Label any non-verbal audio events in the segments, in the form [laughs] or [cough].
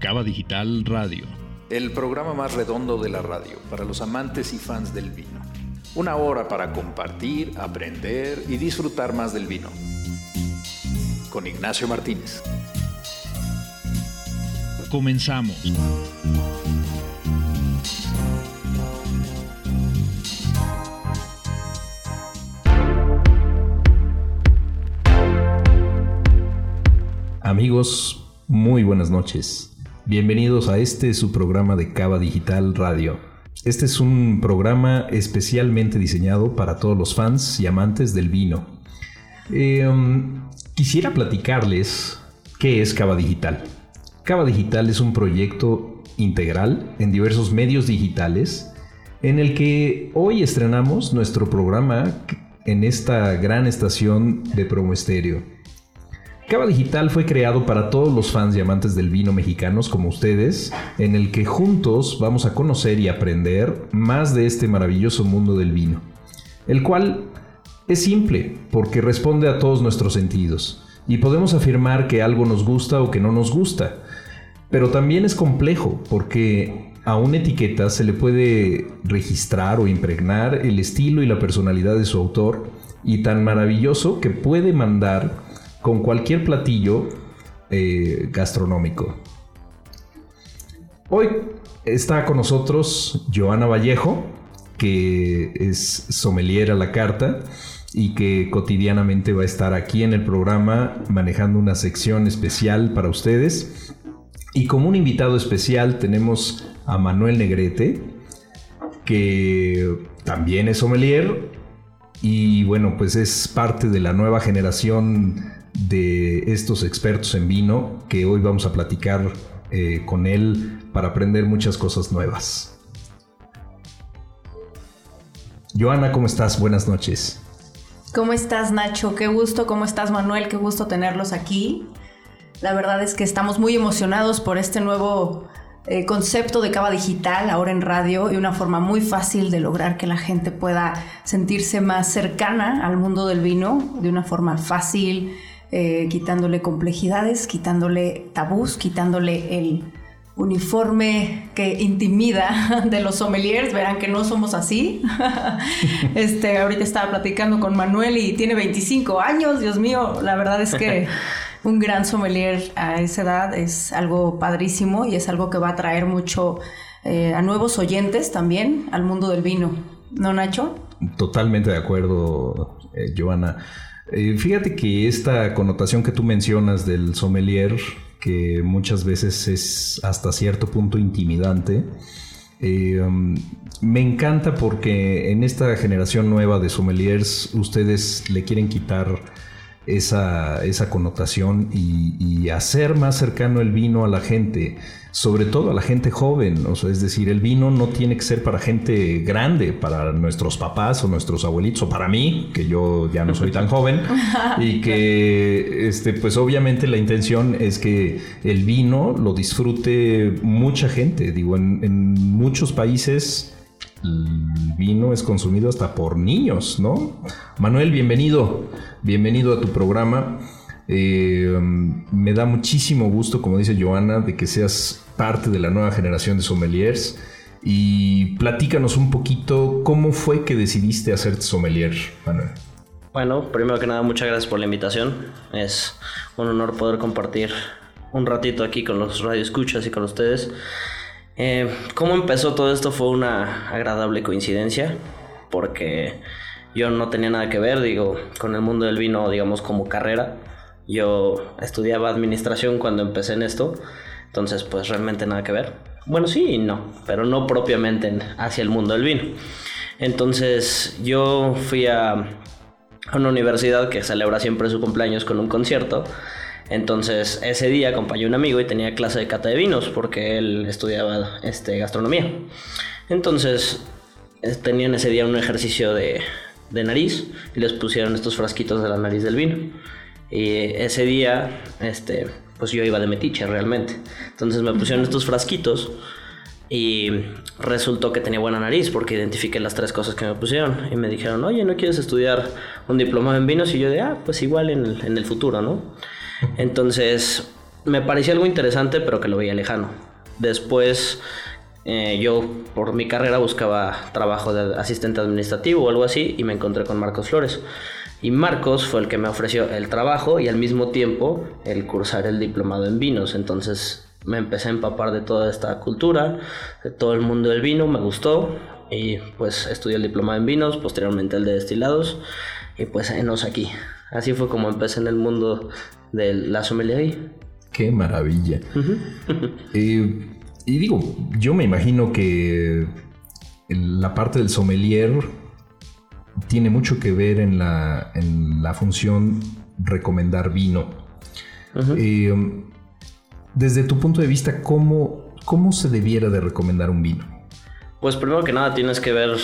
Cava Digital Radio. El programa más redondo de la radio para los amantes y fans del vino. Una hora para compartir, aprender y disfrutar más del vino. Con Ignacio Martínez. Comenzamos. Amigos, muy buenas noches. Bienvenidos a este su programa de Cava Digital Radio. Este es un programa especialmente diseñado para todos los fans y amantes del vino. Eh, um, quisiera platicarles qué es Cava Digital. Cava Digital es un proyecto integral en diversos medios digitales en el que hoy estrenamos nuestro programa en esta gran estación de promo estéreo. Cava Digital fue creado para todos los fans y amantes del vino mexicanos como ustedes, en el que juntos vamos a conocer y aprender más de este maravilloso mundo del vino, el cual es simple porque responde a todos nuestros sentidos y podemos afirmar que algo nos gusta o que no nos gusta, pero también es complejo porque a una etiqueta se le puede registrar o impregnar el estilo y la personalidad de su autor y tan maravilloso que puede mandar con cualquier platillo eh, gastronómico. Hoy está con nosotros Joana Vallejo, que es sommelier a la carta y que cotidianamente va a estar aquí en el programa manejando una sección especial para ustedes. Y como un invitado especial tenemos a Manuel Negrete, que también es sommelier y bueno, pues es parte de la nueva generación de estos expertos en vino que hoy vamos a platicar eh, con él para aprender muchas cosas nuevas. Joana, ¿cómo estás? Buenas noches. ¿Cómo estás, Nacho? Qué gusto. ¿Cómo estás, Manuel? Qué gusto tenerlos aquí. La verdad es que estamos muy emocionados por este nuevo eh, concepto de cava digital ahora en radio y una forma muy fácil de lograr que la gente pueda sentirse más cercana al mundo del vino de una forma fácil, eh, quitándole complejidades, quitándole tabús, quitándole el uniforme que intimida [laughs] de los sommeliers, verán que no somos así. [laughs] este, ahorita estaba platicando con Manuel y tiene 25 años, Dios mío, la verdad es que [laughs] un gran sommelier a esa edad es algo padrísimo y es algo que va a traer mucho eh, a nuevos oyentes también al mundo del vino. ¿No, Nacho? Totalmente de acuerdo, eh, Joana. Eh, fíjate que esta connotación que tú mencionas del sommelier, que muchas veces es hasta cierto punto intimidante, eh, um, me encanta porque en esta generación nueva de sommeliers ustedes le quieren quitar esa, esa connotación y, hacer más cercano el vino a la gente, sobre todo a la gente joven. O sea, es decir, el vino no tiene que ser para gente grande, para nuestros papás o nuestros abuelitos, o para mí, que yo ya no soy tan [laughs] joven, y que, este, pues obviamente la intención es que el vino lo disfrute mucha gente. Digo, en, en muchos países el vino es consumido hasta por niños, ¿no? Manuel, bienvenido, bienvenido a tu programa. Eh, me da muchísimo gusto, como dice Joana, de que seas parte de la nueva generación de sommeliers. Y platícanos un poquito cómo fue que decidiste hacerte sommelier, Manuel. Bueno, primero que nada, muchas gracias por la invitación. Es un honor poder compartir un ratito aquí con los radioescuchas y con ustedes. Eh, ¿Cómo empezó todo esto? Fue una agradable coincidencia, porque yo no tenía nada que ver, digo, con el mundo del vino, digamos, como carrera. Yo estudiaba administración cuando empecé en esto, entonces pues realmente nada que ver. Bueno, sí y no, pero no propiamente hacia el mundo del vino. Entonces yo fui a, una universidad que celebra siempre su cumpleaños con un concierto entonces ese día acompañé a un amigo y tenía clase de cata de vinos porque él estudiaba este, gastronomía. Entonces tenían ese día un ejercicio de, de nariz y les pusieron estos frasquitos de la nariz del vino. Y ese día, este, pues yo iba de metiche realmente. Entonces me pusieron estos frasquitos y resultó que tenía buena nariz porque identifiqué las tres cosas que me pusieron. Y me dijeron, oye, ¿no quieres estudiar un diplomado en vinos? Y yo de, ah, pues igual en el, futuro, ¿no? Entonces, me parecía algo interesante, pero que lo veía lejano. Después eh, yo por mi carrera buscaba trabajo de asistente administrativo o algo así y me encontré con Marcos Flores. Y Marcos fue el que me ofreció el trabajo y al mismo tiempo el cursar el diplomado en vinos. Entonces me empecé a empapar de toda esta cultura, de todo el mundo del vino, me gustó y pues estudié el diplomado en vinos, posteriormente el de destilados y pues enos aquí. Así fue como empecé en el mundo de la sommelier. Qué maravilla. [laughs] Eh, y digo, yo me imagino que la parte del sommelier tiene mucho que ver en la, en la función recomendar vino. Eh, desde tu punto de vista, ¿cómo, ¿cómo se debiera de recomendar un vino? Pues primero que nada tienes que ver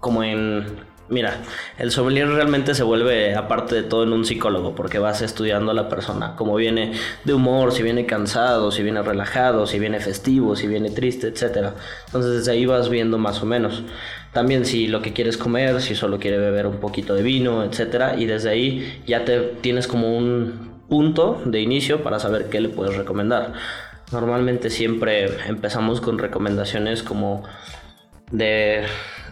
como en Mira, el sommelier realmente se vuelve, aparte de todo, en un psicólogo, porque vas estudiando a la persona, cómo viene de humor, si viene cansado, si viene relajado, si viene festivo, si viene triste, etc. Entonces desde ahí vas viendo más o menos. También si lo que quieres comer, si solo quiere beber un poquito de vino, etc. Y desde ahí ya te tienes como un punto de inicio para saber qué le puedes recomendar. Normalmente siempre empezamos con recomendaciones como de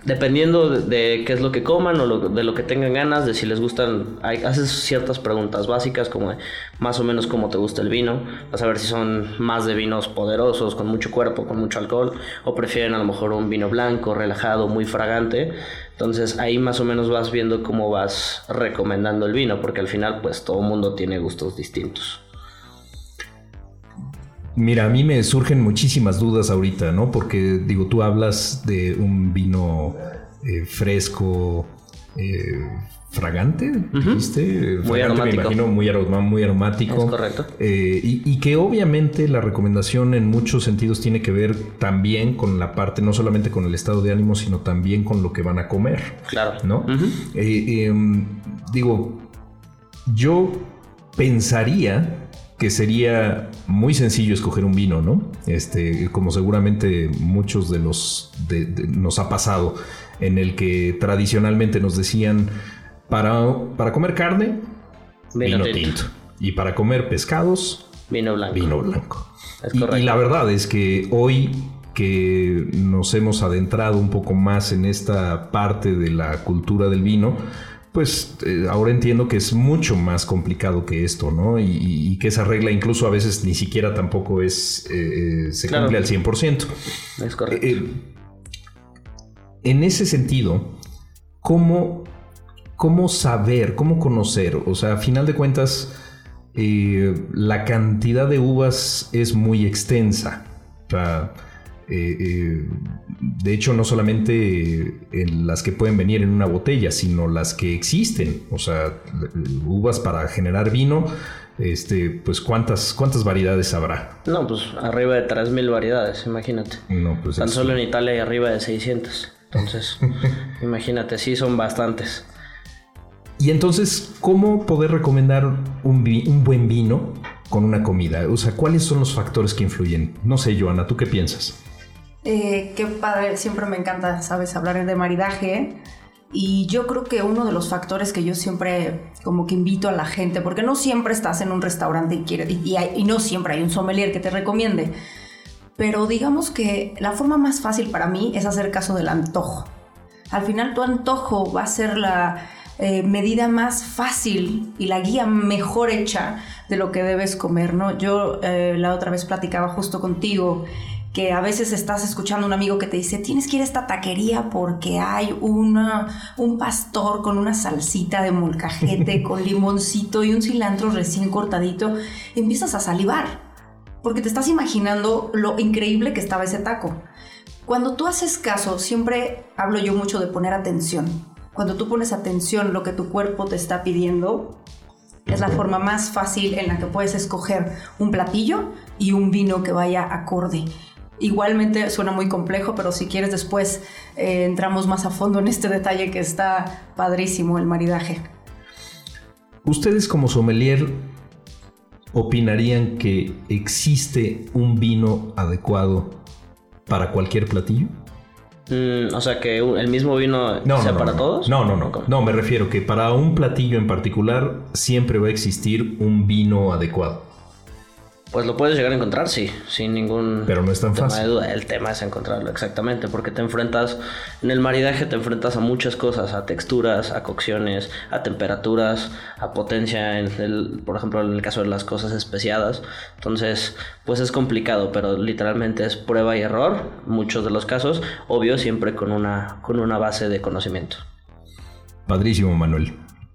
dependiendo de, qué es lo que coman o de lo que tengan ganas, de si les gustan, hay, haces ciertas preguntas básicas como más o menos cómo te gusta el vino, vas a ver si son más de vinos poderosos, con mucho cuerpo, con mucho alcohol, o prefieren a lo mejor un vino blanco, relajado, muy fragante. Entonces ahí más o menos vas viendo cómo vas recomendando el vino, porque al final pues todo mundo tiene gustos distintos. Mira, a mí me surgen muchísimas dudas ahorita, ¿no? Porque digo, tú hablas de un vino eh, fresco, eh, fragante, ¿viste? Muy aromático. Me imagino muy, muy aromático. Es correcto. Eh, y, y, que obviamente la recomendación en muchos sentidos tiene que ver también con la parte, no solamente con el estado de ánimo, sino también con lo que van a comer. Claro. ¿No? Em, digo, yo pensaría que sería muy sencillo escoger un vino, ¿no? Este, como seguramente muchos de los nos ha pasado, en el que tradicionalmente nos decían para, para comer carne, vino, tinto. y para comer pescados, vino blanco. Vino blanco. y, y la verdad es que hoy que nos hemos adentrado un poco más en esta parte de la cultura del vino, pues eh, ahora entiendo que es mucho más complicado que esto, ¿no? Y, que esa regla incluso a veces ni siquiera tampoco es, eh, eh, se cumple al 100%. Es correcto. en ese sentido, ¿cómo, ¿cómo saber, cómo conocer? O sea, a final de cuentas, la cantidad de uvas es muy extensa. O sea, eh, eh, de hecho, no solamente en las que pueden venir en una botella, sino las que existen. O sea, uvas para generar vino, este, pues ¿cuántas, cuántas variedades habrá? No, pues arriba de 3.000 variedades, imagínate. No, pues Tan solo en Italia hay arriba de 600. Entonces, [laughs] imagínate, sí son bastantes. Y entonces, ¿cómo poder recomendar un, un buen vino con una comida? O sea, ¿cuáles son los factores que influyen? No sé, Joana, ¿tú qué piensas? Eh, qué padre, siempre me encanta, sabes, hablar de maridaje. Y yo creo que uno de los factores que yo siempre como que invito a la gente, porque no siempre estás en un restaurante y, quiere, y, no siempre hay un sommelier que te recomiende, pero digamos que la forma más fácil para mí es hacer caso del antojo. Al final tu antojo va a ser la eh, medida más fácil y la guía mejor hecha de lo que debes comer, ¿no? Yo eh, la otra vez platicaba justo contigo que a veces estás escuchando a un amigo que te dice, tienes que ir a esta taquería porque hay una, un pastor con una salsita de molcajete, [laughs] con limoncito y un cilantro recién cortadito, empiezas a salivar, porque te estás imaginando lo increíble que estaba ese taco. Cuando tú haces caso, siempre hablo yo mucho de poner atención. Cuando tú pones atención lo que tu cuerpo te está pidiendo, es la forma más fácil en la que puedes escoger un platillo y un vino que vaya acorde. Igualmente suena muy complejo, pero si quieres después eh, entramos más a fondo en este detalle que está padrísimo el maridaje. ¿Ustedes como sommelier opinarían que existe un vino adecuado para cualquier platillo? Mm, o sea, que el mismo vino sea para todos. No, no, no. No, me refiero que para un platillo en particular siempre va a existir un vino adecuado. Pues lo puedes llegar a encontrar, sí, sin ningún Pero no es tan tema fácil. de duda. El tema es encontrarlo, exactamente, porque te enfrentas, en el maridaje te enfrentas a muchas cosas, a texturas, a cocciones, a temperaturas, a potencia, en el, por ejemplo, en el caso de las cosas especiadas. Entonces, pues es complicado, pero literalmente es prueba y error, muchos de los casos, obvio, siempre con una, con una base de conocimiento. Padrísimo, Manuel.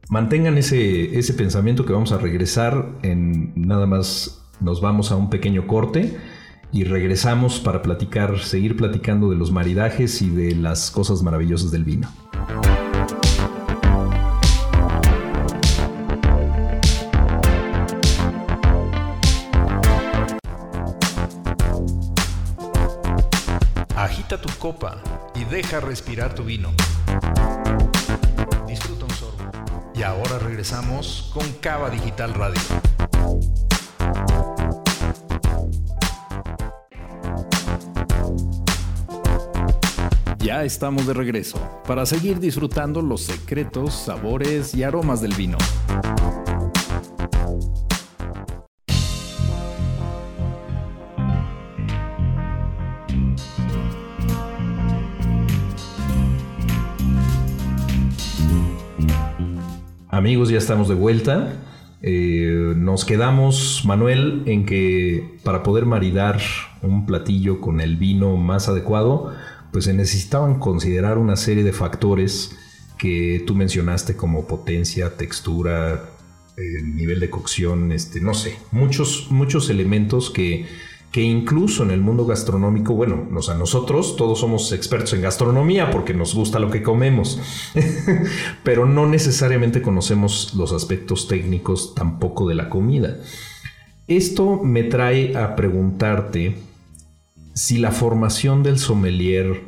Mantengan ese, ese pensamiento que vamos a regresar en nada más nos vamos a un pequeño corte y regresamos para platicar, seguir platicando de los maridajes y de las cosas maravillosas del vino. Agita tu copa y deja respirar tu vino. Disfruta un sorbo. Y ahora regresamos con Cava Digital Radio. Ya estamos de regreso para seguir disfrutando los secretos, sabores y aromas del vino. Amigos, ya estamos de vuelta. Eh, nos quedamos, Manuel, en que para poder maridar un platillo con el vino más adecuado, pues se necesitaban considerar una serie de factores que tú mencionaste como potencia, textura, eh, nivel de cocción, este, no sé, muchos, muchos elementos que, que incluso en el mundo gastronómico, bueno, o sea, nosotros todos somos expertos en gastronomía porque nos gusta lo que comemos, [laughs] pero no necesariamente conocemos los aspectos técnicos tampoco de la comida. Esto me trae a preguntarte si la formación del sommelier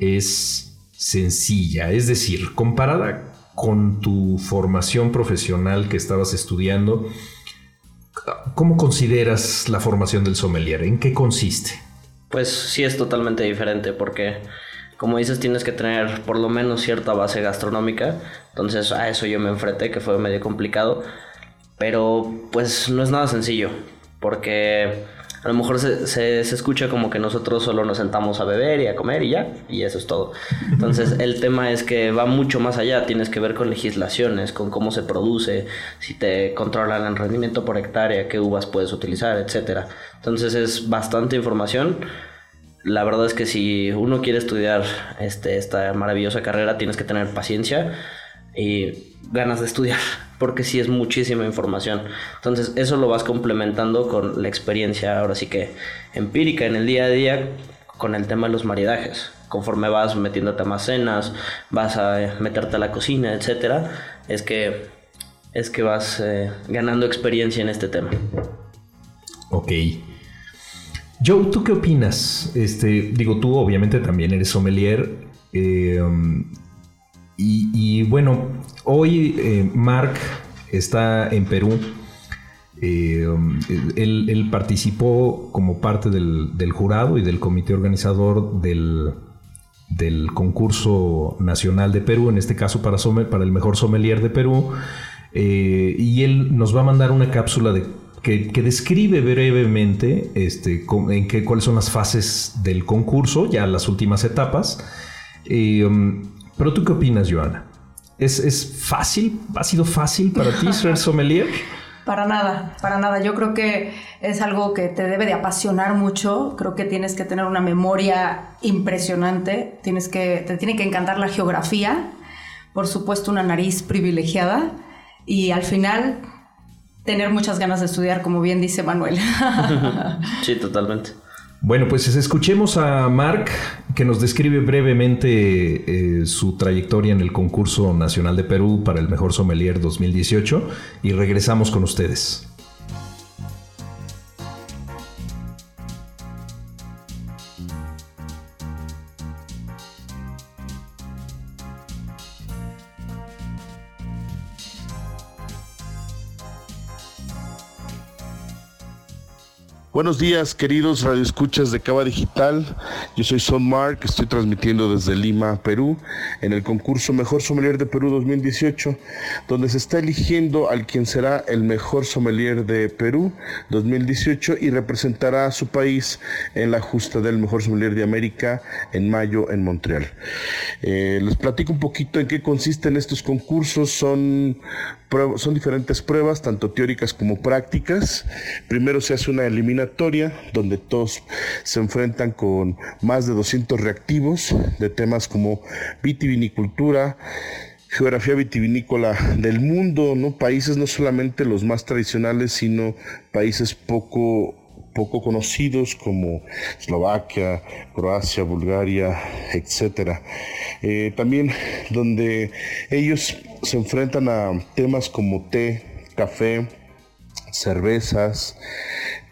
es sencilla, es decir, comparada con tu formación profesional que estabas estudiando, ¿cómo consideras la formación del sommelier? ¿En qué consiste? Pues sí es totalmente diferente porque, como dices, tienes que tener por lo menos cierta base gastronómica. Entonces a eso yo me enfrenté, que fue medio complicado. Pero pues no es nada sencillo porque a lo mejor se, se, se, escucha como que nosotros solo nos sentamos a beber y a comer y ya, y eso es todo. Entonces [laughs] el tema es que va mucho más allá, tienes que ver con legislaciones, con cómo se produce, si te controlan el rendimiento por hectárea, qué uvas puedes utilizar, etc. Entonces es bastante información. La verdad es que si uno quiere estudiar este, esta maravillosa carrera, tienes que tener paciencia y ganas de estudiar, porque sí es muchísima información. Entonces eso lo vas complementando con la experiencia, ahora sí que empírica en el día a día, con el tema de los maridajes. Conforme vas metiéndote a más cenas, vas a meterte a la cocina, etcétera, es que es que vas eh, ganando experiencia en este tema. Ok. Joe, ¿tú qué opinas? Este, digo, tú obviamente también eres sommelier. Eh, y, bueno, hoy eh, Mark está en Perú. Eh, él, participó como parte del, jurado y del comité organizador del, concurso nacional de Perú, en este caso para, para el mejor sommelier de Perú. Eh, y él nos va a mandar una cápsula que, describe brevemente este, en qué, cuáles son las fases del concurso, ya las últimas etapas. Um, pero tú qué opinas, Joana? ¿Es, ¿Es, fácil? ¿Ha sido fácil para ti [laughs] ser sommelier? Para nada, para nada. Yo creo que es algo que te debe de apasionar mucho. Creo que tienes que tener una memoria impresionante. Tienes que, te tiene que encantar la geografía. Por supuesto, una nariz privilegiada. Y al final, tener muchas ganas de estudiar, como bien dice Manuel. [laughs] sí, totalmente. Bueno, pues escuchemos a Mark que nos describe brevemente eh, su trayectoria en el concurso nacional de Perú para el mejor sommelier 2018 y regresamos con ustedes. Buenos días, queridos radioescuchas de Cava Digital. Yo soy Son Mark, estoy transmitiendo desde Lima, Perú, en el concurso Mejor Sommelier de Perú 2018, donde se está eligiendo al quien será el mejor sommelier de Perú 2018 y representará a su país en la justa del Mejor Sommelier de América en mayo en Montreal. Eh, les platico un poquito en qué consisten estos concursos. Son son diferentes pruebas, tanto teóricas como prácticas. Primero se hace una eliminatoria donde todos se enfrentan con más de 200 reactivos de temas como vitivinicultura, geografía vitivinícola del mundo, ¿no? Países no solamente los más tradicionales, sino países poco poco conocidos como Eslovaquia, Croacia, Bulgaria, etc. Eh, también donde ellos se enfrentan a temas como té, café, cervezas,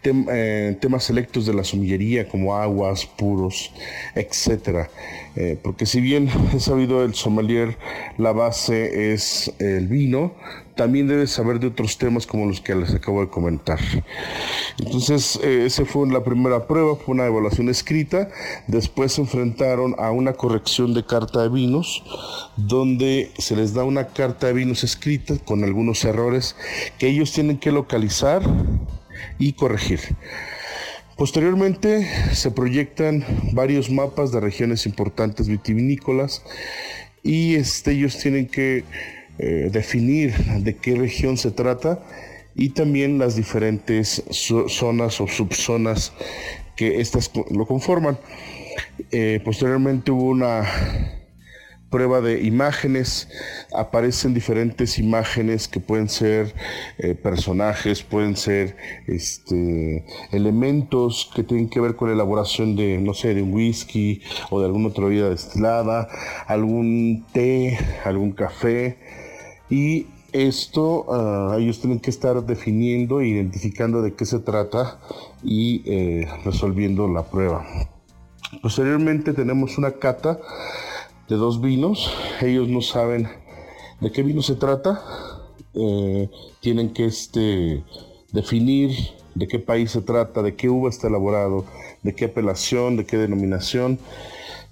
eh, temas selectos de la somillería como aguas, puros, etc. Eh, porque si bien he sabido el sommelier, la base es el vino, también debes saber de otros temas como los que les acabo de comentar. Entonces, eh, esa fue la primera prueba, fue una evaluación escrita. Después se enfrentaron a una corrección de carta de vinos, donde se les da una carta de vinos escrita con algunos errores que ellos tienen que localizar y corregir. Posteriormente se proyectan varios mapas de regiones importantes vitivinícolas y este, ellos tienen que eh, definir de qué región se trata y también las diferentes zonas o subzonas que estas lo conforman. Eh, posteriormente hubo una prueba de imágenes, aparecen diferentes imágenes que pueden ser eh, personajes, pueden ser este, elementos que tienen que ver con la elaboración de, no sé, de un whisky o de alguna otra bebida destilada, algún té, algún café. Y esto ah, ellos tienen que estar definiendo e identificando de qué se trata y eh, resolviendo la prueba. Posteriormente tenemos una cata de dos vinos. Ellos no saben de qué vino se trata. Eh, tienen que este, definir de qué país se trata, de qué uva está elaborado, de qué apelación, de qué denominación,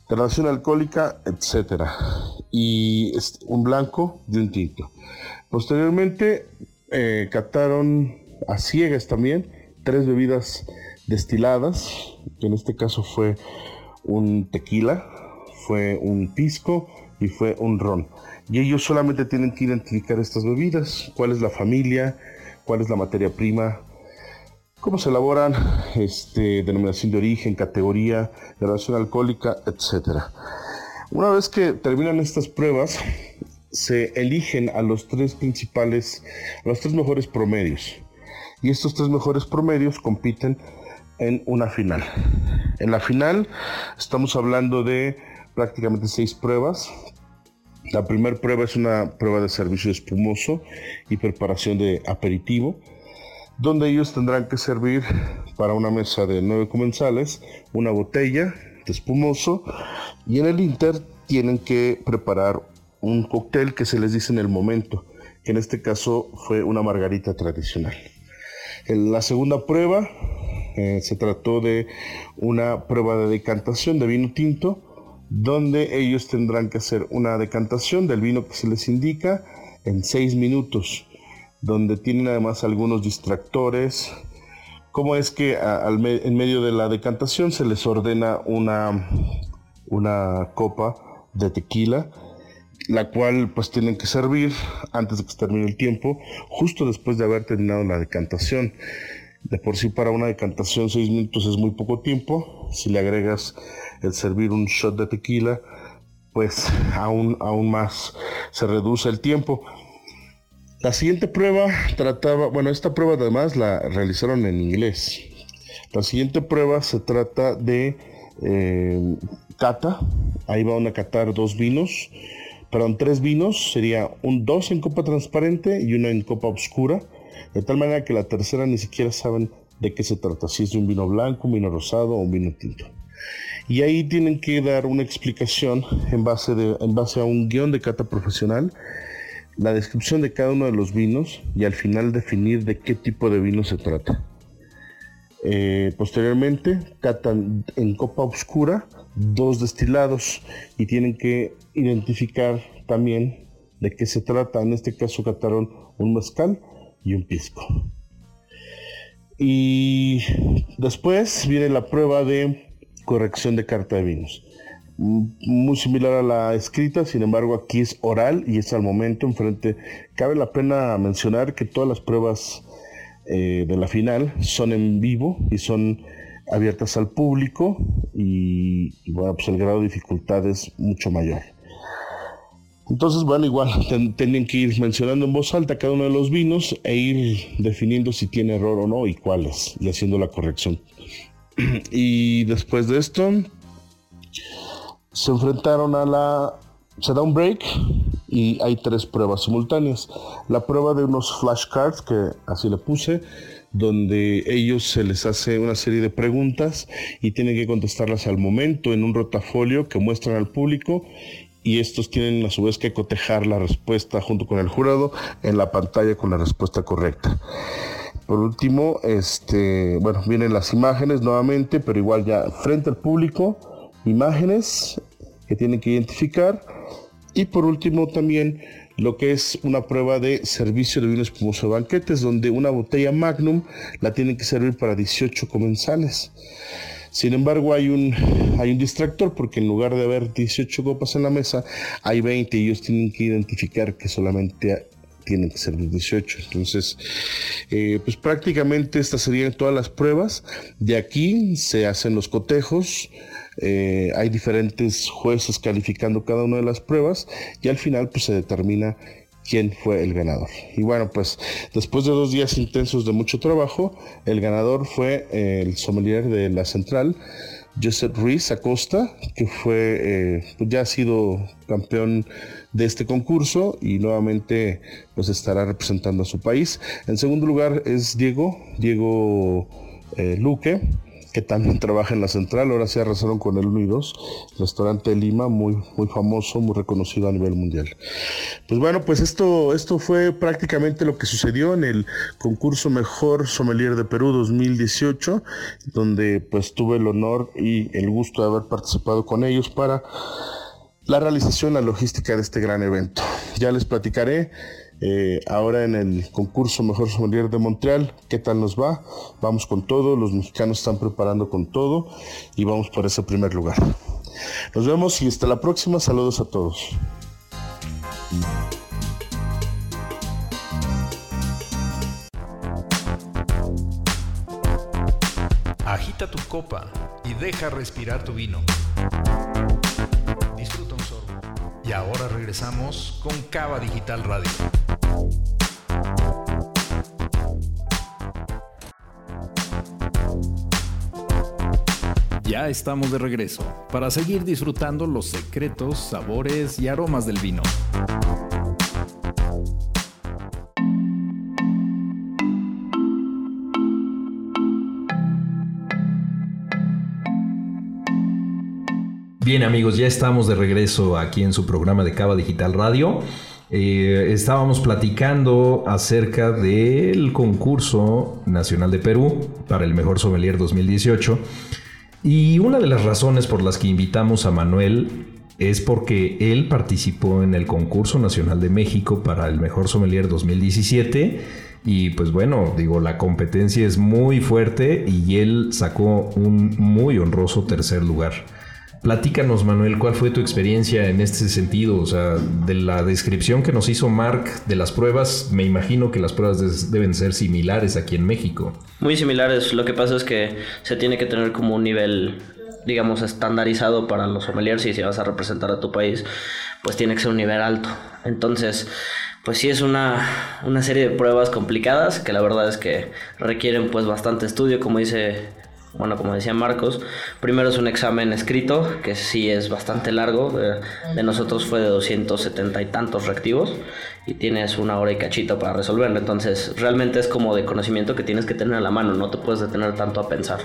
relación alcohólica, etc. Y un blanco de un tinto. Posteriormente eh, cataron a ciegas también tres bebidas destiladas, que en este caso fue un tequila, fue un pisco y fue un ron. Y ellos solamente tienen que identificar estas bebidas, cuál es la familia, cuál es la materia prima, cómo se elaboran, este, denominación de origen, categoría, relación alcohólica, etc. Una vez que terminan estas pruebas, se eligen a los tres principales, a los tres mejores promedios. Y estos tres mejores promedios compiten en una final. En la final estamos hablando de prácticamente seis pruebas. La primera prueba es una prueba de servicio espumoso y preparación de aperitivo, donde ellos tendrán que servir para una mesa de nueve comensales una botella de espumoso y en el inter tienen que preparar un cóctel que se les dice en el momento, que en este caso fue una margarita tradicional. En la segunda prueba eh, se trató de una prueba de decantación de vino tinto donde ellos tendrán que hacer una decantación del vino que se les indica en seis minutos, donde tienen además algunos distractores. Como es que en medio de la decantación se les ordena una, una copa de tequila, la cual pues tienen que servir antes de que se termine el tiempo, justo después de haber terminado la decantación. De por sí para una decantación seis minutos es muy poco tiempo. Si le agregas el servir un shot de tequila, pues aún, aún más se reduce el tiempo. La siguiente prueba trataba, bueno, esta prueba además la realizaron en inglés. La siguiente prueba se trata de eh, cata. Ahí van a catar dos vinos, perdón, tres vinos. Sería un dos en copa transparente y uno en copa oscura. De tal manera que la tercera ni siquiera saben de qué se trata, si es de un vino blanco, un vino rosado o un vino tinto. Y ahí tienen que dar una explicación en base, de, en base a un guion de cata profesional, la descripción de cada uno de los vinos y al final definir de qué tipo de vino se trata. Eh, posteriormente, catan en copa oscura dos destilados y tienen que identificar también de qué se trata. En este caso cataron un mezcal y un pisco. Y después viene la prueba de corrección de carta de vinos. Muy similar a la escrita, sin embargo aquí es oral y es al momento enfrente. Cabe la pena mencionar que todas las pruebas eh, de la final son en vivo y son abiertas al público y, bueno, pues el grado de dificultad es mucho mayor. Entonces, bueno, igual [laughs] tienen que ir mencionando en voz alta cada uno de los vinos e ir definiendo si tiene error o no y cuáles, y haciendo la corrección. [clears throat] y después de esto, se enfrentaron a la... Se da un break y hay tres pruebas simultáneas. La prueba de unos flashcards, que así le puse, donde ellos se les hace una serie de preguntas y tienen que contestarlas al momento en un rotafolio que muestran al público y estos tienen a su vez que cotejar la respuesta junto con el jurado en la pantalla con la respuesta correcta. Por último, este, bueno, vienen las imágenes nuevamente, pero igual ya frente al público, imágenes que tienen que identificar y por último también lo que es una prueba de servicio de vinos espumoso de banquetes, donde una botella Magnum la tienen que servir para 18 comensales. Sin embargo, hay un, hay un distractor porque en lugar de haber 18 copas en la mesa, hay 20 y ellos tienen que identificar que solamente tienen que servir 18. Entonces, eh, pues prácticamente estas serían todas las pruebas. De aquí se hacen los cotejos, eh, hay diferentes jueces calificando cada una de las pruebas y al final pues se determina quién fue el ganador. Y bueno, pues después de dos días intensos de mucho trabajo, el ganador fue el sommelier de la central, Joseph Ruiz Acosta, que fue, eh, pues ya ha sido campeón de este concurso y nuevamente pues estará representando a su país. En segundo lugar es Diego, Diego eh, Luque que también [laughs] trabaja en la central, ahora se arrasaron con el 1 y 2, restaurante de Lima, muy, muy famoso, muy reconocido a nivel mundial. Pues bueno, pues esto, esto fue prácticamente lo que sucedió en el concurso Mejor Sommelier de Perú 2018, donde pues tuve el honor y el gusto de haber participado con ellos para la realización, la logística de este gran evento. Ya les platicaré eh, ahora en el concurso Mejor Sommelier de Montreal, ¿qué tal nos va? Vamos con todo, los mexicanos están preparando con todo y vamos por ese primer lugar. Nos vemos y hasta la próxima. Saludos a todos. Agita tu copa y deja respirar tu vino. Disfruta un sorbo. Y ahora regresamos con Cava Digital Radio. Ya estamos de regreso para seguir disfrutando los secretos, sabores y aromas del vino. Bien amigos, ya estamos de regreso aquí en su programa de Cava Digital Radio. Eh, estábamos platicando acerca del concurso nacional de Perú para el mejor sommelier 2018 y una de las razones por las que invitamos a Manuel es porque él participó en el concurso nacional de México para el mejor sommelier 2017 y pues bueno, digo, la competencia es muy fuerte y él sacó un muy honroso tercer lugar. Platícanos, Manuel, ¿cuál fue tu experiencia en este sentido? O sea, de la descripción que nos hizo Mark de las pruebas, me imagino que las pruebas deben ser similares aquí en México. Muy similares. Lo que pasa es que se tiene que tener como un nivel, digamos, estandarizado para los sommeliers y si vas a representar a tu país, pues tiene que ser un nivel alto. Entonces, pues sí es una, una serie de pruebas complicadas que la verdad es que requieren pues bastante estudio, como dice bueno, como decía Marcos, primero es un examen escrito, que sí es bastante largo, de, nosotros fue de 270 y tantos reactivos, y tienes una hora y cachito para resolverlo. Entonces, realmente es como de conocimiento que tienes que tener a la mano, no te puedes detener tanto a pensar.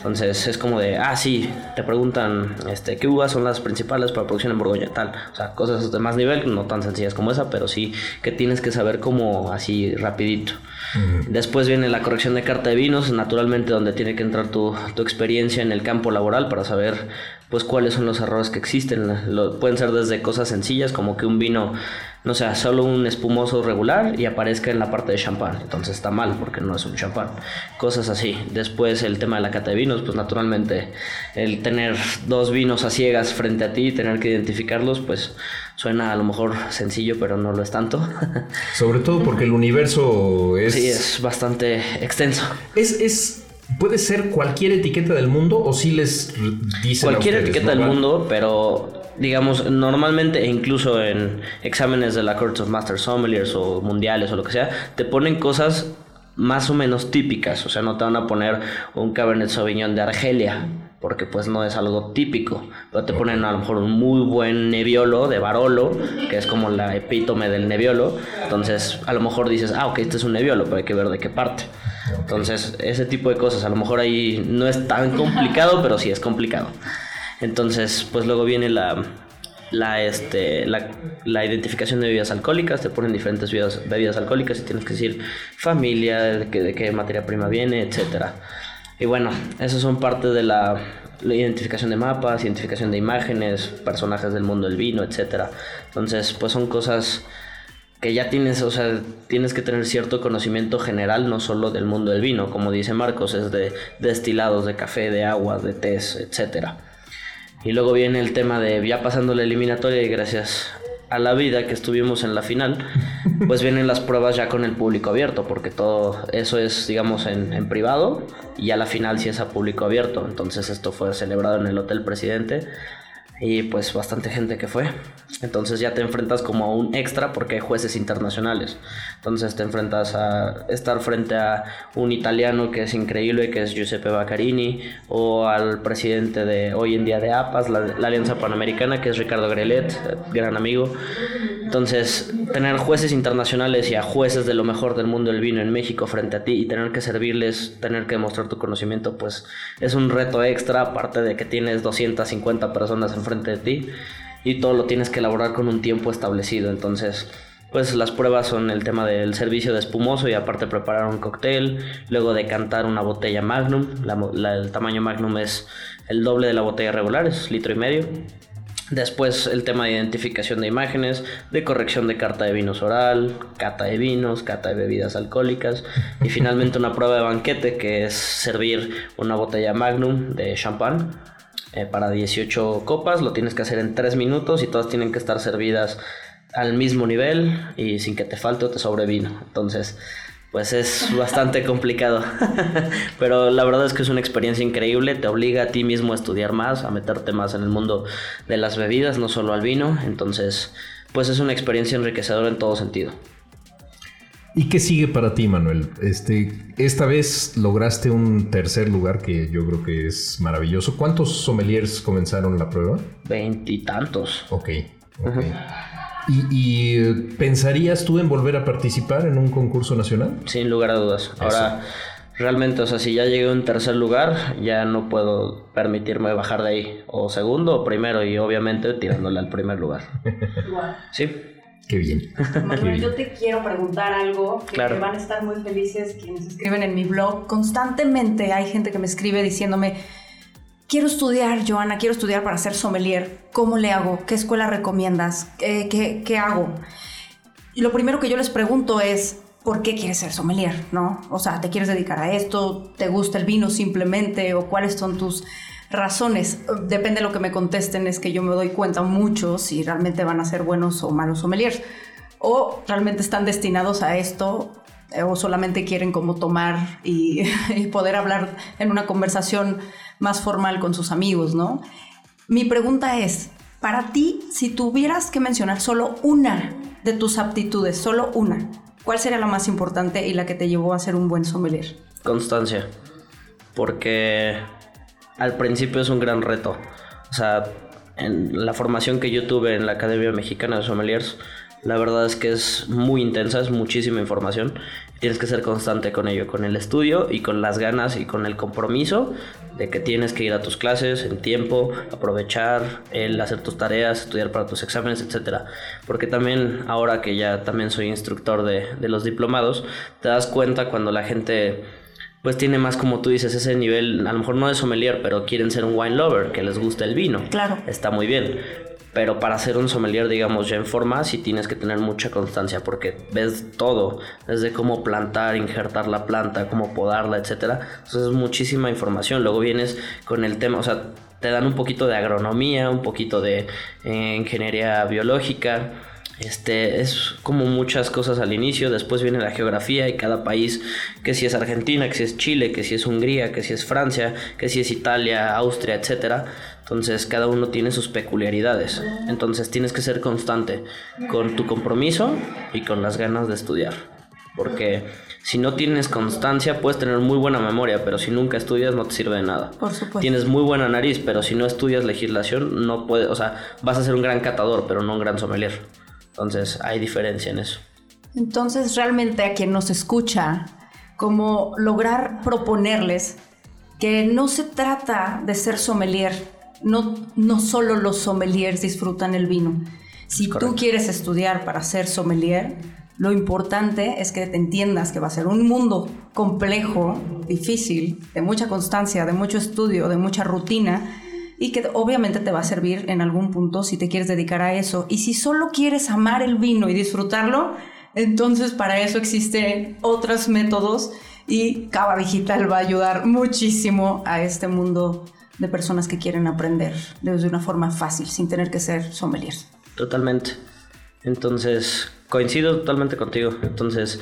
Entonces es como de, ah, sí, te preguntan, este, ¿qué uvas son las principales para producción en Borgoña? Tal, o sea, cosas de más nivel, no tan sencillas como esa, pero sí que tienes que saber como así rapidito. Después viene la corrección de carta de vinos, naturalmente donde tiene que entrar tu, tu experiencia en el campo laboral para saber pues cuáles son los errores que existen. Lo, pueden ser desde cosas sencillas como que un vino no sea solo un espumoso regular y aparezca en la parte de champán. Entonces está mal porque no es un champán. Cosas así. Después el tema de la cata de vinos, pues naturalmente el tener dos vinos a ciegas frente a ti y tener que identificarlos, pues suena a lo mejor sencillo, pero no lo es tanto. [laughs] Sobre todo porque el universo es... Sí, es bastante extenso. Es... es... ¿Puede ser cualquier etiqueta del mundo o si les dicen Cualquier etiqueta del mundo, pero digamos, normalmente e incluso en exámenes de la Court of Master Sommeliers o mundiales o lo que sea, te ponen cosas más o menos típicas, o sea, no te van a poner un Cabernet Sauvignon de Argelia, porque pues no es algo típico, pero te ponen a lo mejor un muy buen Nebbiolo de Barolo, que es como la epítome del Nebbiolo, entonces a lo mejor dices, ah, ok, este es un Nebbiolo, pero hay que ver de qué parte. Entonces, ese tipo de cosas, a lo mejor ahí no es tan complicado, pero sí es complicado. Entonces, pues luego viene la, la, este, la, identificación de bebidas alcohólicas, te ponen diferentes bebidas, alcohólicas y tienes que decir familia, de, qué, de qué materia prima viene, etcétera. Y bueno, esas son parte de la, la, identificación de mapas, identificación de imágenes, personajes del mundo del vino, etcétera. Entonces, pues son cosas que ya tienes, o sea, tienes que tener cierto conocimiento general, no solo del mundo del vino, como dice Marcos, es de destilados, de café, de agua, de tés, etcétera. Y luego viene el tema de ya pasando la eliminatoria y gracias a la vida que estuvimos en la final, [laughs] pues vienen las pruebas ya con el público abierto, porque todo eso es, digamos, en, en privado y a la final sí es a público abierto. Entonces esto fue celebrado en el Hotel Presidente y pues bastante gente que fue. Entonces ya te enfrentas como a un extra porque hay jueces internacionales. Entonces te enfrentas a estar frente a un italiano que es increíble, que es Giuseppe Baccarini, o al presidente de hoy en día de APAS, la, la Alianza Panamericana, que es Ricardo Grelet, gran amigo. Entonces, tener jueces internacionales y a jueces de lo mejor del mundo del vino en México frente a ti y tener que servirles, tener que demostrar tu conocimiento, pues es un reto extra, aparte de que tienes 250 personas enfrente de ti y todo lo tienes que elaborar con un tiempo establecido. Entonces, pues las pruebas son el tema del servicio de espumoso y aparte preparar un cóctel, luego decantar una botella Magnum, el tamaño Magnum es el doble de la botella regular, es litro y medio. Después el tema de identificación de imágenes, de corrección de carta de vinos oral, cata de vinos, cata de bebidas alcohólicas y finalmente una prueba de banquete que es servir una botella magnum de champán eh, para 18 copas. Lo tienes que hacer en 3 minutos y todas tienen que estar servidas al mismo nivel y sin que te falte o te sobre vino. Entonces pues es [laughs] bastante complicado. [laughs] Pero la verdad es que es una experiencia increíble, te obliga a ti mismo a estudiar más, a meterte más en el mundo de las bebidas, no solo al vino. Entonces, pues es una experiencia enriquecedora en todo sentido. ¿Y qué sigue para ti, Manuel? Este, esta vez lograste un tercer lugar que yo creo que es maravilloso. ¿Cuántos sommeliers comenzaron la prueba? Veintitantos. Ok. okay. ¿Y, pensarías tú en volver a participar en un concurso nacional? Sin lugar a dudas. Ahora, realmente, o sea, si ya llegué a un tercer lugar, ya no puedo permitirme bajar de ahí. O segundo o primero, y obviamente tirándole al primer lugar. [laughs] Sí. Qué bien. [laughs] Manuel, yo te quiero preguntar algo que, que, van a estar muy felices quienes escriben en mi blog. Constantemente hay gente que me escribe diciéndome, quiero estudiar, Joana, quiero estudiar para ser sommelier. ¿Cómo le hago? ¿Qué escuela recomiendas? ¿Qué, qué, qué hago? Y lo primero que yo les pregunto es, ¿por qué quieres ser sommelier? ¿No? O sea, ¿te quieres dedicar a esto? ¿Te gusta el vino simplemente? ¿O cuáles son tus razones? Depende de lo que me contesten, es que yo me doy cuenta mucho si realmente van a ser buenos o malos sommeliers. O realmente están destinados a esto eh, o solamente quieren como tomar y, [laughs] y poder hablar en una conversación más formal con sus amigos, ¿no? Mi pregunta es, para ti, si tuvieras que mencionar solo una de tus aptitudes, solo una, ¿cuál sería la más importante y la que te llevó a ser un buen sommelier? Constancia, porque al principio es un gran reto. O sea, la formación que yo tuve en la Academia Mexicana de Sommeliers, La verdad es que es muy intensa, es muchísima información. Tienes que ser constante con ello, con el estudio y con las ganas y con el compromiso de que tienes que ir a tus clases en tiempo, aprovechar el hacer tus tareas, estudiar para tus exámenes, etcétera. Porque también ahora que ya también soy instructor de, de los diplomados, te das cuenta cuando la gente pues tiene más como tú dices ese nivel, a lo mejor no de sommelier, pero quieren ser un wine lover, que les gusta el vino. Claro. Está muy bien. Pero para ser un sommelier, digamos, ya en forma, sí tienes que tener mucha constancia porque ves todo, desde cómo plantar, injertar la planta, cómo podarla, etcétera. Entonces es muchísima información. Luego vienes con el tema, o sea, te dan un poquito de agronomía, un poquito de eh, ingeniería biológica. Este es como muchas cosas al inicio, después viene la geografía y cada país, que si es Argentina, que si es Chile, que si es Hungría, que si es Francia, que si es Italia, Austria, etcétera entonces cada uno tiene sus peculiaridades. Entonces tienes que ser constante con tu compromiso y con las ganas de estudiar. Porque si no tienes constancia puedes tener muy buena memoria, pero si nunca estudias no te sirve de nada. Por supuesto. Tienes muy buena nariz, pero si no estudias legislación no puedes, o sea, vas a ser un gran catador, pero no un gran sommelier. Entonces hay diferencia en eso. Entonces realmente a quien nos escucha, como lograr proponerles que no se trata de ser sommelier, no, no solo los sommeliers disfrutan el vino. Si tú quieres estudiar para ser sommelier, lo importante es que te entiendas que va a ser un mundo complejo, difícil, de mucha constancia, de mucho estudio, de mucha rutina y que obviamente te va a servir en algún punto si te quieres dedicar a eso. Y si solo quieres amar el vino y disfrutarlo, entonces para eso existen otros métodos y Cava Digital va a ayudar muchísimo a este mundo de personas que quieren aprender de una forma fácil, sin tener que ser sommeliers. Totalmente. Entonces, coincido totalmente contigo. Entonces,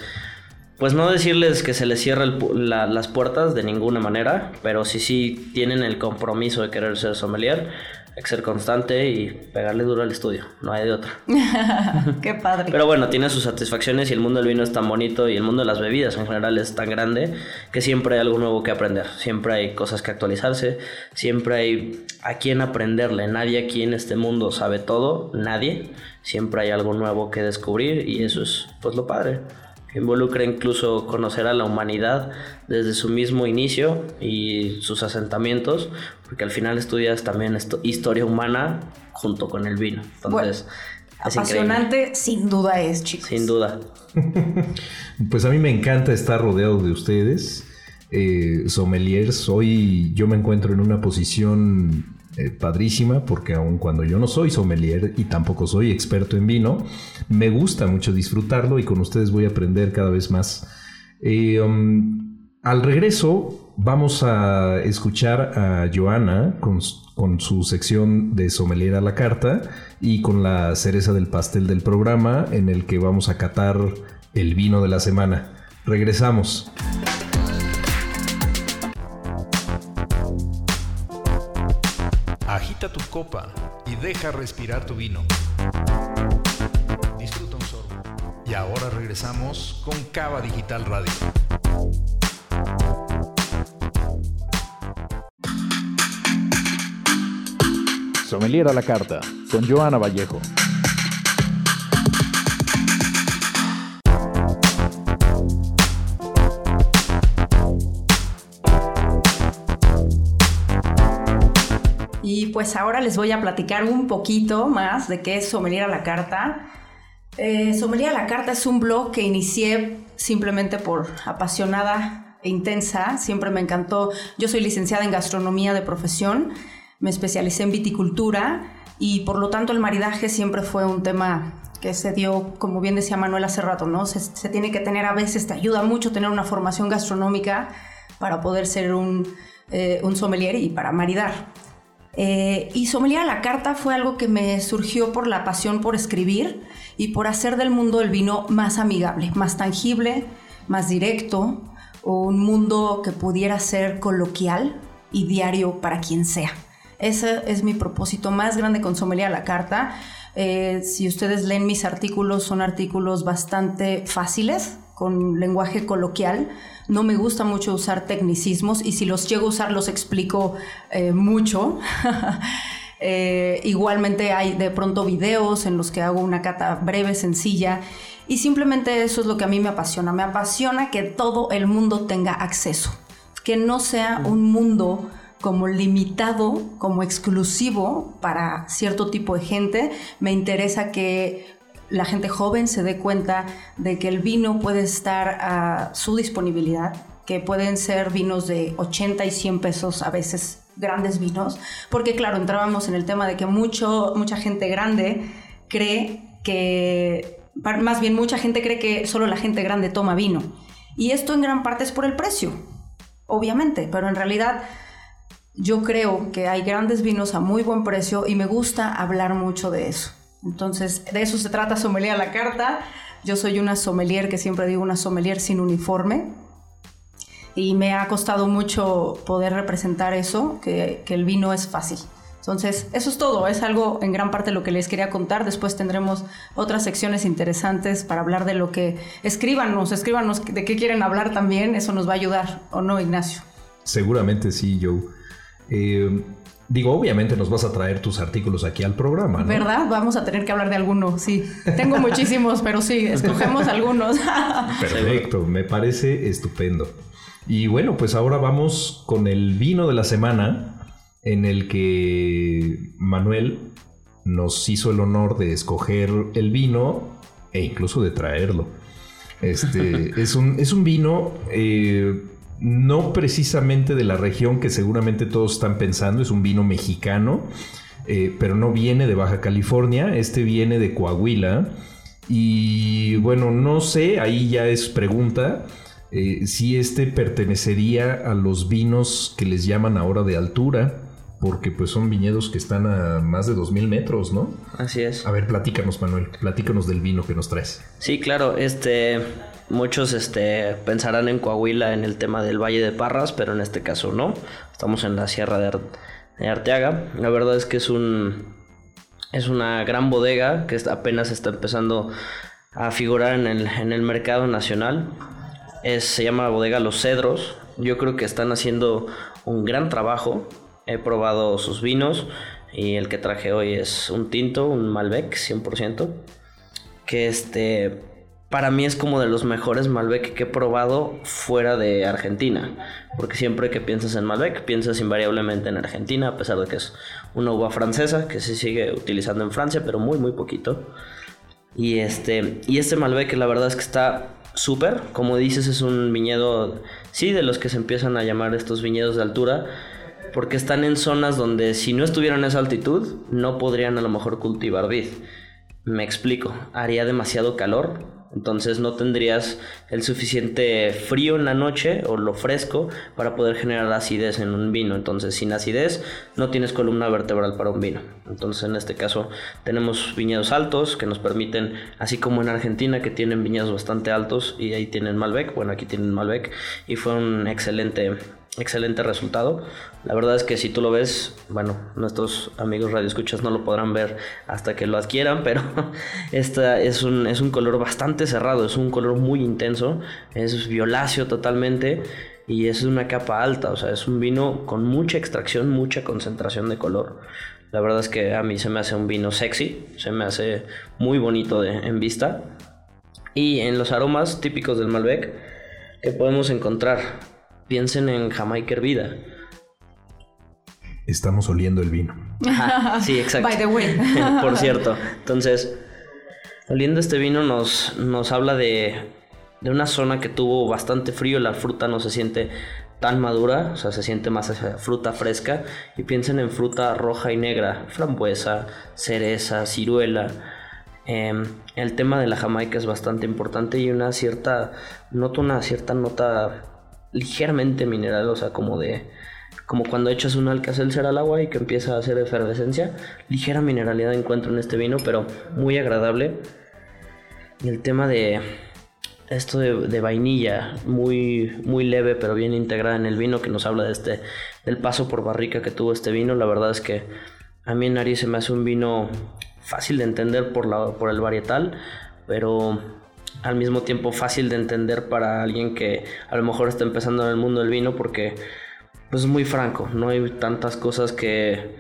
pues no decirles que se les cierren las puertas de ninguna manera, pero si sí tienen el compromiso de querer ser sommelier, hay que ser constante y pegarle duro al estudio, no hay de otra. [laughs] Qué padre. Pero bueno, tiene sus satisfacciones y el mundo del vino es tan bonito y el mundo de las bebidas en general es tan grande que siempre hay algo nuevo que aprender, siempre hay cosas que actualizarse, siempre hay a quién aprenderle, nadie aquí en este mundo sabe todo, nadie, siempre hay algo nuevo que descubrir y eso es pues lo padre involucra incluso conocer a la humanidad desde su mismo inicio y sus asentamientos, porque al final estudias también historia humana junto con el vino. Entonces, apasionante sin duda es, chicos. Sin duda. [laughs] pues a mí me encanta estar rodeado de ustedes, eh, sommeliers. Hoy yo me encuentro en una posición eh, padrísima porque aun cuando yo no soy sommelier y tampoco soy experto en vino, me gusta mucho disfrutarlo y con ustedes voy a aprender cada vez más. Eh, um, al regreso vamos a escuchar a Joana con, con, su sección de sommelier a la carta y con la cereza del pastel del programa en el que vamos a catar el vino de la semana. Regresamos. Agita tu copa y deja respirar tu vino. Disfruta un sorbo. Y ahora regresamos con Cava Digital Radio. Sommelier a la carta con Joana Vallejo. Y pues ahora les voy a platicar un poquito más de qué es Sommelier a la Carta. Eh, Sommelier a la Carta es un blog que inicié simplemente por apasionada e intensa. Siempre me encantó. Yo soy licenciada en gastronomía de profesión. Me especialicé en viticultura y por lo tanto el maridaje siempre fue un tema que se dio, como bien decía Manuel hace rato, ¿no? Se, tiene que tener a veces, te ayuda mucho tener una formación gastronómica para poder ser un, eh, un sommelier y para maridar. Eh, y sommelier la carta fue algo que me surgió por la pasión por escribir y por hacer del mundo del vino más amigable, más tangible, más directo, un mundo que pudiera ser coloquial y diario para quien sea. Ese es mi propósito más grande con Sommelier a la carta. Eh, si ustedes leen mis artículos, son artículos bastante fáciles, con lenguaje coloquial. No me gusta mucho usar tecnicismos y si los llego a usar los explico eh, mucho. [laughs] Eh, igualmente hay de pronto videos en los que hago una cata breve, sencilla. Y simplemente eso es lo que a mí me apasiona. Me apasiona que todo el mundo tenga acceso. Que no sea un mundo como limitado, como exclusivo para cierto tipo de gente. Me interesa que la gente joven se dé cuenta de que el vino puede estar a su disponibilidad, que pueden ser vinos de 80 y 100 pesos a veces grandes vinos, porque claro, entrábamos en el tema de que mucho, mucha gente grande cree que, más bien mucha gente cree que solo la gente grande toma vino. Y esto en gran parte es por el precio, obviamente, pero en realidad yo creo que hay grandes vinos a muy buen precio y me gusta hablar mucho de eso. Entonces, de eso se trata Sommelier a la carta. Yo soy una sommelier que siempre digo una sommelier sin uniforme. Y me ha costado mucho poder representar eso, que, el vino es fácil. Entonces, eso es todo, es algo en gran parte lo que les quería contar. Después tendremos otras secciones interesantes para hablar de lo que... Escríbanos, escríbanos de qué quieren hablar también, eso nos va a ayudar, ¿o no, Ignacio? Seguramente sí, Joe. Eh, Digo, obviamente nos vas a traer tus artículos aquí al programa, ¿no? ¿Verdad? Vamos a tener que hablar de algunos, sí. Tengo [laughs] muchísimos, pero sí, escogemos [laughs] algunos. Perfecto, me parece estupendo. Y bueno, pues ahora vamos con el vino de la semana, en el que Manuel nos hizo el honor de escoger el vino e incluso de traerlo. Este [laughs] es un, es un vino. Eh, no precisamente de la región que seguramente todos están pensando, es un vino mexicano, eh, pero no viene de Baja California, este viene de Coahuila. Y bueno, no sé, ahí ya es pregunta. Eh, si este pertenecería a los vinos que les llaman ahora de altura, porque pues son viñedos que están a más de 2000 metros, ¿no? Así es. A ver, platícanos, Manuel, platícanos del vino que nos traes. Sí, claro, este, muchos este, pensarán en Coahuila en el tema del Valle de Parras, pero en este caso no. Estamos en la Sierra de, Arteaga. La verdad es que es un, es una gran bodega que apenas está empezando a figurar en el, en el mercado nacional. Es, se llama Bodega Los Cedros. Yo creo que están haciendo un gran trabajo He probado sus vinos y el que traje hoy es un tinto, un Malbec 100%, que este para mí es como de los mejores Malbec que he probado fuera de Argentina, porque siempre que piensas en Malbec piensas invariablemente en Argentina, a pesar de que es una uva francesa que se sigue utilizando en Francia, pero muy muy poquito. Y este y este Malbec la verdad es que está súper, como dices es un viñedo sí de los que se empiezan a llamar estos viñedos de altura porque están en zonas donde si no estuvieran a esa altitud no podrían a lo mejor cultivar vid. Me explico, haría demasiado calor, entonces no tendrías el suficiente frío en la noche o lo fresco para poder generar acidez en un vino. Entonces sin acidez no tienes columna vertebral para un vino. Entonces en este caso tenemos viñedos altos que nos permiten, así como en Argentina que tienen viñedos bastante altos y ahí tienen Malbec, bueno aquí tienen Malbec y fue un excelente excelente resultado. La verdad es que si tú lo ves, bueno, nuestros amigos radioescuchas no lo podrán ver hasta que lo adquieran, [laughs] pero esta es un, es un color bastante cerrado, es un color muy intenso, es violáceo totalmente y es una capa alta, o sea, es un vino con mucha extracción, mucha concentración de color. La verdad es que a mí se me hace un vino sexy, se me hace muy bonito de, en vista. Y en los aromas típicos del Malbec que podemos encontrar piensen en Jamaica hervida. Estamos oliendo el vino. sí, [laughs] exacto. By the way. [laughs] Por cierto. Entonces, oliendo este vino nos, nos habla de, de una zona que tuvo bastante frío. La fruta no se siente tan madura, o sea, se siente más fruta fresca. Y piensen en fruta roja y negra, frambuesa, cereza, ciruela. Em, el tema de la Jamaica es bastante importante y una cierta, noto una cierta nota ligeramente mineral, o sea, como de como cuando echas un alcacelser al agua y que empieza a hacer efervescencia, ligera mineralidad encuentro en este vino, pero muy agradable. Y el tema de esto de, vainilla, muy, muy leve pero bien integrada en el vino, que nos habla de este, del paso por barrica que tuvo este vino, la verdad es que a mí en nariz se me hace un vino fácil de entender por, la, por el varietal, pero al mismo tiempo fácil de entender para alguien que a lo mejor está empezando en el mundo del vino porque pues es muy franco, no hay tantas cosas que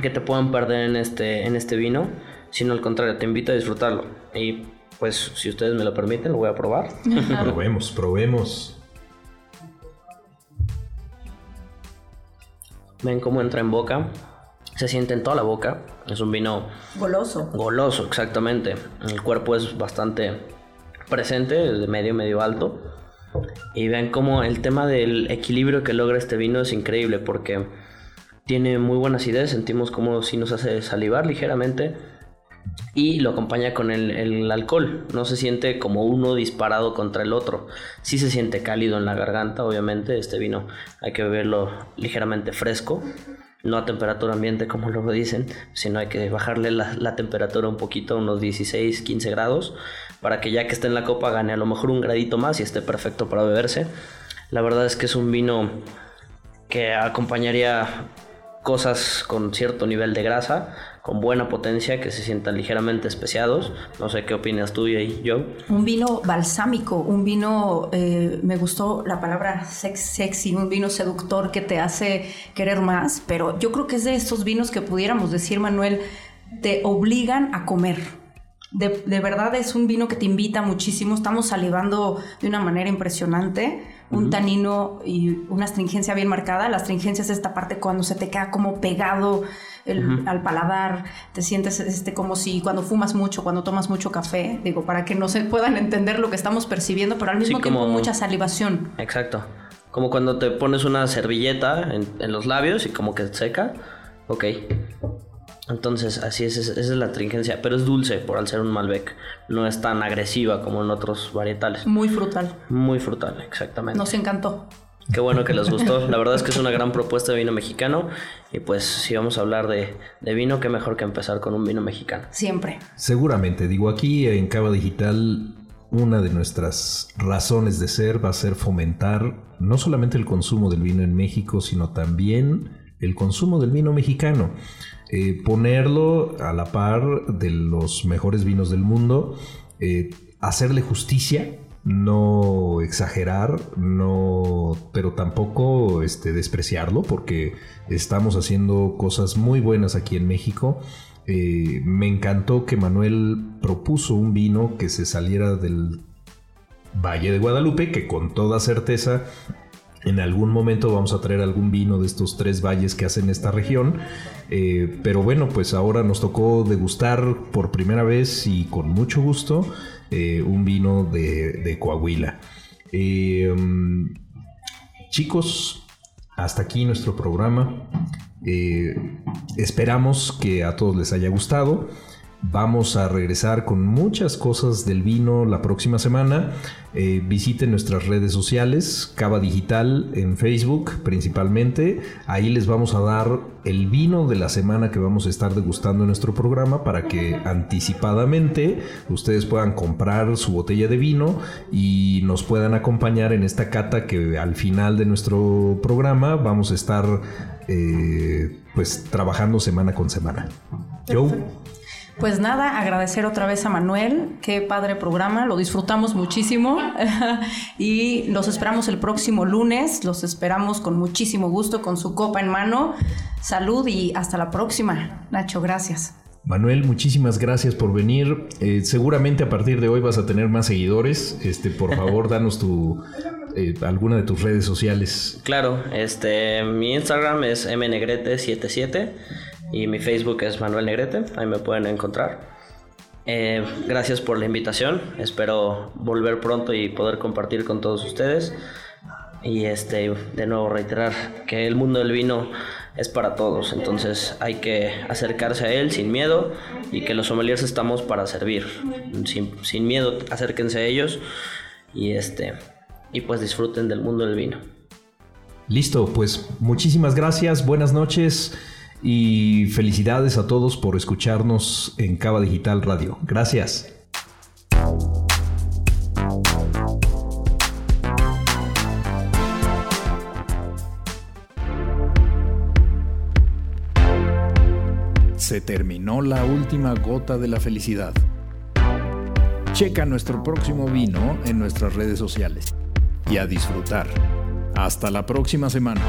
que te puedan perder en este, en este vino, sino al contrario, te invito a disfrutarlo. Y pues si ustedes me lo permiten, lo voy a probar. [laughs] probemos, probemos. Ven cómo entra en boca. Se siente en toda la boca. Es un vino goloso. Goloso, exactamente. El cuerpo es bastante presente, de medio, medio alto. Y ven cómo el tema del equilibrio que logra este vino es increíble porque tiene muy buena acidez, sentimos como si nos hace salivar ligeramente y lo acompaña con el, alcohol. No se siente como uno disparado contra el otro. Sí se siente cálido en la garganta, obviamente. Este vino hay que beberlo ligeramente fresco. No a temperatura ambiente como lo dicen, sino hay que bajarle la, la temperatura un poquito, unos 16, 15 grados, para que ya que esté en la copa gane a lo mejor un gradito más y esté perfecto para beberse. La verdad es que es un vino que acompañaría cosas con cierto nivel de grasa, con buena potencia, que se sientan ligeramente especiados. No sé qué opinas tú y yo. Un vino balsámico, un vino, eh, me gustó la palabra sexy, un vino seductor que te hace querer más, pero yo creo que es de estos vinos que pudiéramos decir, Manuel, te obligan a comer. De, de verdad es un vino que te invita muchísimo, estamos salivando de una manera impresionante un tanino y una astringencia bien marcada. La astringencia es esta parte cuando se te queda como pegado al paladar, te sientes este, como si cuando fumas mucho, cuando tomas mucho café, digo, para que no se puedan entender lo que estamos percibiendo, pero al mismo tiempo mucha salivación. Exacto. Como cuando te pones una servilleta en, en los labios y como que seca. Ok. Entonces, así es, esa es la tringencia, pero es dulce por al ser un Malbec. No es tan agresiva como en otros varietales. Muy frutal. Muy frutal, exactamente. Nos encantó. Qué bueno que les gustó. La verdad es que es una gran propuesta de vino mexicano. Y pues, si vamos a hablar de, de vino, qué mejor que empezar con un vino mexicano. Siempre. Seguramente. Digo, aquí en Cava Digital, una de nuestras razones de ser va a ser fomentar no solamente el consumo del vino en México, sino también el consumo del vino mexicano. Eh, ponerlo a la par de los mejores vinos del mundo, eh, hacerle justicia, no exagerar, no, pero tampoco este, despreciarlo, porque estamos haciendo cosas muy buenas aquí en México. Eh, me encantó que Manuel propuso un vino que se saliera del Valle de Guadalupe, que con toda certeza en algún momento vamos a traer algún vino de estos tres valles que hacen esta región. Eh, pero bueno, pues ahora nos tocó degustar por primera vez y con mucho gusto eh, un vino de, Coahuila. Eh, chicos, hasta aquí nuestro programa. esperamos que a todos les haya gustado. Vamos a regresar con muchas cosas del vino la próxima semana. Eh, visiten nuestras redes sociales, Cava Digital en Facebook principalmente. Ahí les vamos a dar el vino de la semana que vamos a estar degustando en nuestro programa para que anticipadamente ustedes puedan comprar su botella de vino y nos puedan acompañar en esta cata que al final de nuestro programa vamos a estar eh, pues trabajando semana con semana. Pues nada, agradecer otra vez a Manuel, qué padre programa, lo disfrutamos muchísimo [laughs] y los esperamos el próximo lunes, los esperamos con muchísimo gusto, con su copa en mano. Salud y hasta la próxima. Nacho, gracias. Manuel, muchísimas gracias por venir. Eh, seguramente a partir de hoy vas a tener más seguidores. Este, por favor, danos tu eh, alguna de tus redes sociales. Claro, este, mi Instagram es mnegrete77 y mi Facebook es Manuel Negrete, ahí me pueden encontrar. Eh, gracias por la invitación, espero volver pronto y poder compartir con todos ustedes. Y este, de nuevo reiterar que el mundo del vino es para todos, entonces hay que acercarse a él sin miedo y que los sommeliers estamos para servir. Sin, sin miedo, acérquense a ellos y este y pues disfruten del mundo del vino. Listo, pues muchísimas gracias, buenas noches. Y felicidades a todos por escucharnos en Cava Digital Radio. Gracias. Se terminó la última gota de la felicidad. Checa nuestro próximo vino en nuestras redes sociales. Y a disfrutar. Hasta la próxima semana.